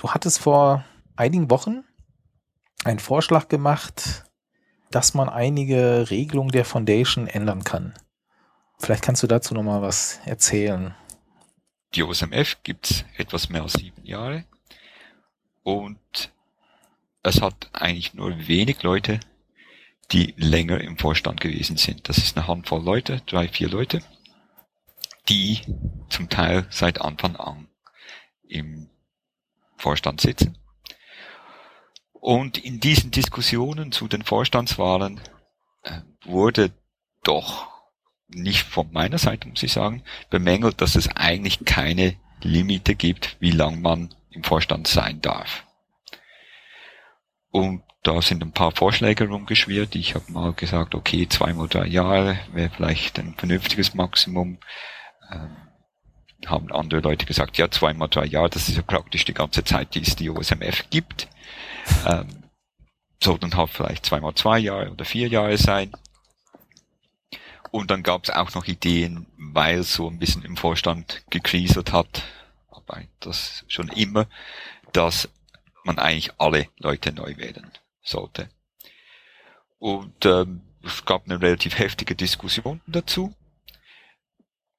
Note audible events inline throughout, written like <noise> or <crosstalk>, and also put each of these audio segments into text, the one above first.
Du hattest vor einigen Wochen einen Vorschlag gemacht, dass man einige Regelungen der Foundation ändern kann. Vielleicht kannst du dazu nochmal was erzählen. Die OSMF gibt's etwas mehr als sieben Jahre und es hat eigentlich nur wenig Leute, die länger im Vorstand gewesen sind. Das ist eine Handvoll Leute, drei, vier Leute, die zum Teil seit Anfang an im Vorstand sitzen. Und in diesen Diskussionen zu den Vorstandswahlen äh, wurde doch nicht von meiner Seite, muss ich sagen, bemängelt, dass es eigentlich keine Limite gibt, wie lang man im Vorstand sein darf. Und da sind ein paar Vorschläge rumgeschwirrt. Ich habe mal gesagt, okay, zweimal drei Jahre wäre vielleicht ein vernünftiges Maximum. Ähm, haben andere Leute gesagt, ja, zweimal drei Jahre, das ist ja praktisch die ganze Zeit, die es die OSMF gibt. <laughs> Ähm, sollten halt vielleicht zweimal zwei Jahre oder vier Jahre sein. Und dann gab es auch noch Ideen, weil so ein bisschen im Vorstand gekriselt hat, aber das schon immer, dass man eigentlich alle Leute neu wählen sollte. Und ähm, es gab eine relativ heftige Diskussion dazu.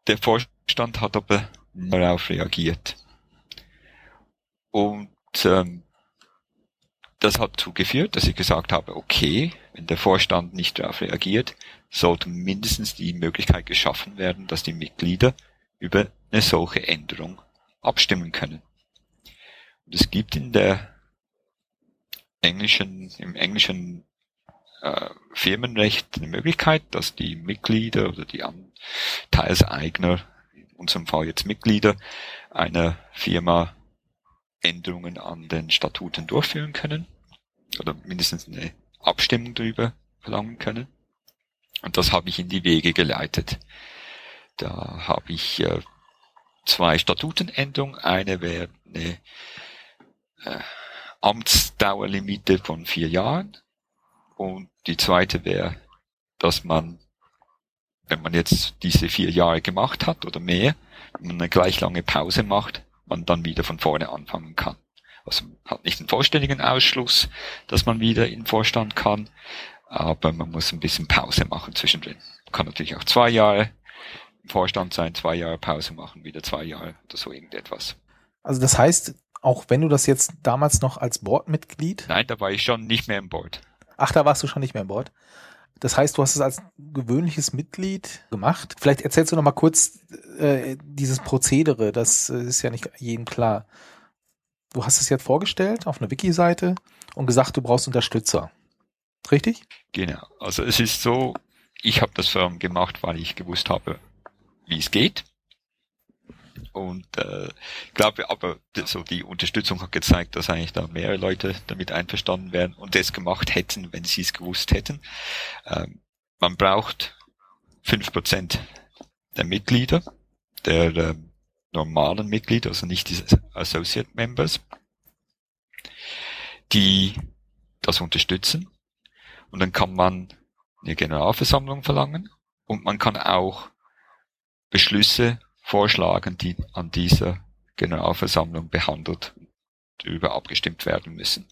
Der Vorstand hat aber darauf reagiert. Und ähm, das hat zugeführt, dass ich gesagt habe, okay, wenn der Vorstand nicht darauf reagiert, sollte mindestens die Möglichkeit geschaffen werden, dass die Mitglieder über eine solche Änderung abstimmen können. Und es gibt in der englischen, im englischen äh, Firmenrecht eine Möglichkeit, dass die Mitglieder oder die Anteilseigner, Fall jetzt Mitglieder, einer Firma Änderungen an den Statuten durchführen können oder mindestens eine Abstimmung darüber verlangen können. Und das habe ich in die Wege geleitet. Da habe ich äh, zwei Statutenänderungen. Eine wäre eine äh, Amtsdauerlimite von vier Jahren und die zweite wäre, dass man, wenn man jetzt diese vier Jahre gemacht hat oder mehr, wenn man eine gleich lange Pause macht, man dann wieder von vorne anfangen kann. Also man hat nicht einen vollständigen Ausschluss, dass man wieder in Vorstand kann, aber man muss ein bisschen Pause machen zwischendrin. Man kann natürlich auch zwei Jahre im Vorstand sein, zwei Jahre Pause machen, wieder zwei Jahre oder so irgendetwas. Also das heißt, auch wenn du das jetzt damals noch als Boardmitglied? Nein, da war ich schon nicht mehr im Board. Ach, da warst du schon nicht mehr im Board. Das heißt, du hast es als gewöhnliches Mitglied gemacht. Vielleicht erzählst du noch mal kurz äh, dieses Prozedere. Das äh, ist ja nicht jedem klar. Du hast es jetzt vorgestellt auf einer Wiki-Seite und gesagt, du brauchst Unterstützer. Richtig? Genau. Also es ist so, ich habe das Firm gemacht, weil ich gewusst habe, wie es geht. Und äh, glaube aber, so die Unterstützung hat gezeigt, dass eigentlich da mehrere Leute damit einverstanden wären und das gemacht hätten, wenn sie es gewusst hätten. Ähm, man braucht fünf Prozent der Mitglieder, der äh, normalen Mitglieder, also nicht diese Associate Members, die das unterstützen. Und dann kann man eine Generalversammlung verlangen und man kann auch Beschlüsse vorschlagen, die an dieser Generalversammlung behandelt und darüber abgestimmt werden müssen.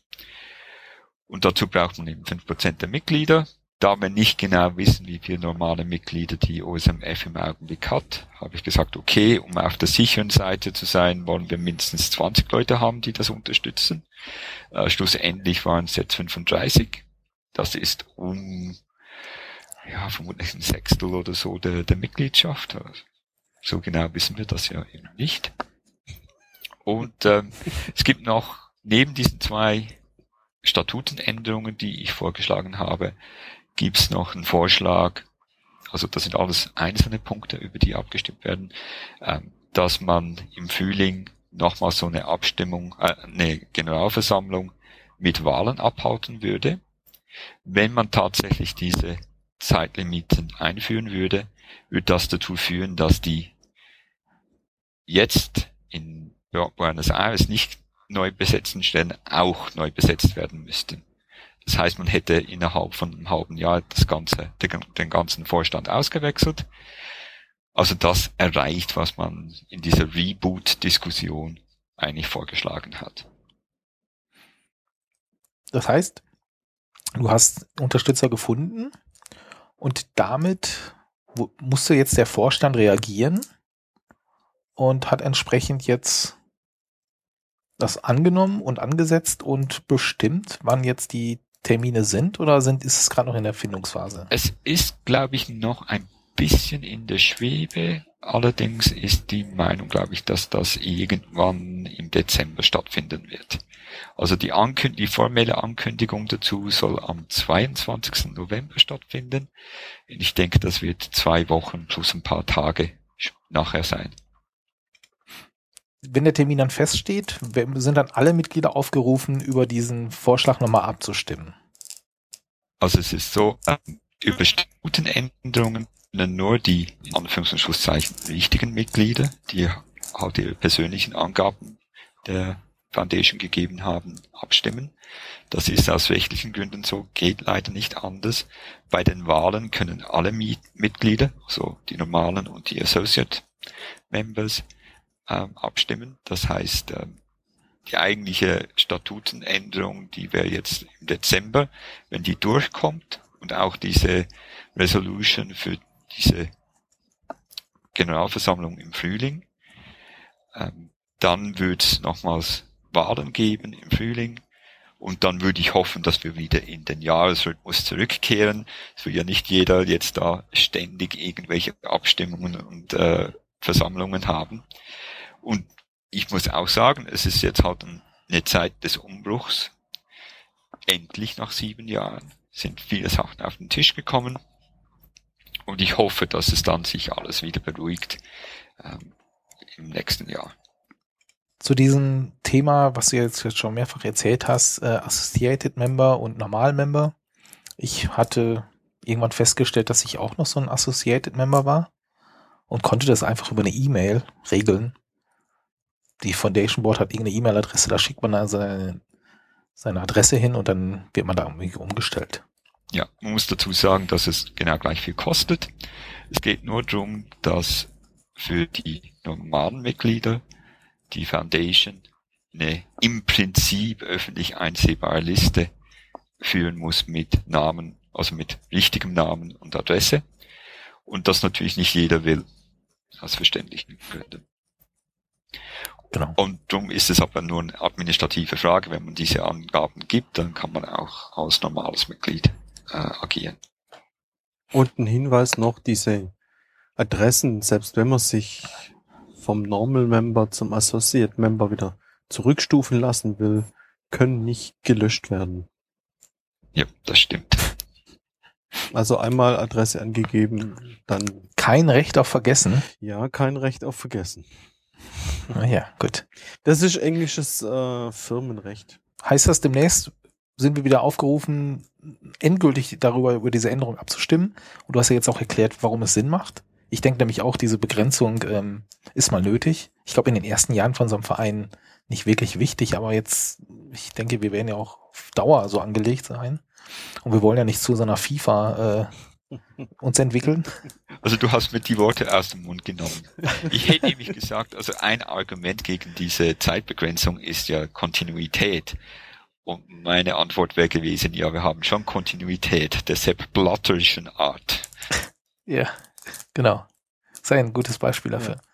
Und dazu braucht man eben fünf Prozent der Mitglieder. Da wir nicht genau wissen, wie viele normale Mitglieder die OSMF im Augenblick hat, habe ich gesagt, okay, um auf der sicheren Seite zu sein, wollen wir mindestens 20 Leute haben, die das unterstützen. Äh, schlussendlich waren es jetzt 35. Das ist um, ja, vermutlich ein Sechstel oder so der, der Mitgliedschaft. Also so genau wissen wir das ja eben nicht. Und ähm, es gibt noch neben diesen zwei Statutenänderungen, die ich vorgeschlagen habe, gibt es noch einen Vorschlag, also das sind alles einzelne Punkte, über die abgestimmt werden, ähm, dass man im Frühling nochmal so eine Abstimmung, äh, eine Generalversammlung mit Wahlen abhalten würde. Wenn man tatsächlich diese Zeitlimiten einführen würde, würde das dazu führen, dass die jetzt in Buenos Aires nicht neu besetzten Stellen auch neu besetzt werden müssten. Das heißt, man hätte innerhalb von einem halben Jahr das ganze, den, den ganzen Vorstand ausgewechselt. Also das erreicht, was man in dieser Reboot-Diskussion eigentlich vorgeschlagen hat. Das heißt, du hast Unterstützer gefunden und damit musste jetzt der Vorstand reagieren und hat entsprechend jetzt das angenommen und angesetzt und bestimmt, wann jetzt die Termine sind oder sind, ist es gerade noch in der Findungsphase? Es ist, glaube ich, noch ein bisschen in der Schwebe. Allerdings ist die Meinung, glaube ich, dass das irgendwann im Dezember stattfinden wird. Also die, Ankünd die formelle Ankündigung dazu soll am 22. November stattfinden. Ich denke, das wird zwei Wochen plus ein paar Tage nachher sein. Wenn der Termin dann feststeht, sind dann alle Mitglieder aufgerufen, über diesen Vorschlag nochmal abzustimmen? Also es ist so, äh, über Statutenänderungen nur die, in Anführungs- und Schlusszeichen, wichtigen Mitglieder, die halt ihre persönlichen Angaben der Foundation gegeben haben, abstimmen. Das ist aus rechtlichen Gründen so, geht leider nicht anders. Bei den Wahlen können alle Mitglieder, also die normalen und die Associate Members, ähm, abstimmen. Das heißt, ähm, die eigentliche Statutenänderung, die wäre jetzt im Dezember, wenn die durchkommt und auch diese Resolution für diese Generalversammlung im Frühling. Ähm, dann wird es nochmals Wahlen geben im Frühling. Und dann würde ich hoffen, dass wir wieder in den Jahresrhythmus zurückkehren. Es will ja nicht jeder jetzt da ständig irgendwelche Abstimmungen und äh, Versammlungen haben. Und ich muss auch sagen, es ist jetzt halt eine Zeit des Umbruchs. Endlich nach sieben Jahren sind viele Sachen auf den Tisch gekommen. Und ich hoffe, dass es dann sich alles wieder beruhigt ähm, im nächsten Jahr. Zu diesem Thema, was du jetzt schon mehrfach erzählt hast, äh, Associated Member und Normal Member. Ich hatte irgendwann festgestellt, dass ich auch noch so ein Associated Member war und konnte das einfach über eine E-Mail regeln. Die Foundation Board hat irgendeine E-Mail-Adresse, da schickt man dann seine, seine Adresse hin und dann wird man da irgendwie umgestellt. Ja, man muss dazu sagen, dass es genau gleich viel kostet. Es geht nur darum, dass für die normalen Mitglieder die Foundation eine im Prinzip öffentlich einsehbare Liste führen muss mit Namen, also mit richtigem Namen und Adresse. Und das natürlich nicht jeder will, aus verständlichen Gründen. Genau. Und darum ist es aber nur eine administrative Frage. Wenn man diese Angaben gibt, dann kann man auch als normales Mitglied äh, agieren. Und ein Hinweis noch, diese Adressen, selbst wenn man sich vom Normal Member zum Associate Member wieder zurückstufen lassen will, können nicht gelöscht werden. Ja, das stimmt. Also einmal Adresse angegeben, dann. Kein Recht auf Vergessen? Ja, kein Recht auf Vergessen. Naja, gut. Das ist englisches äh, Firmenrecht. Heißt das demnächst, sind wir wieder aufgerufen, endgültig darüber, über diese Änderung abzustimmen. Und du hast ja jetzt auch erklärt, warum es Sinn macht. Ich denke nämlich auch, diese Begrenzung ähm, ist mal nötig. Ich glaube, in den ersten Jahren von so einem Verein nicht wirklich wichtig, aber jetzt, ich denke, wir werden ja auch auf Dauer so angelegt sein. Und wir wollen ja nicht zu so einer FIFA äh, uns entwickeln. Also du hast mir die Worte aus dem Mund genommen. Ich hätte nämlich gesagt, also ein Argument gegen diese Zeitbegrenzung ist ja Kontinuität. Und meine Antwort wäre gewesen, ja, wir haben schon Kontinuität der Sepp Blatterischen Art. Ja, genau. Sei ein gutes Beispiel dafür. Ja.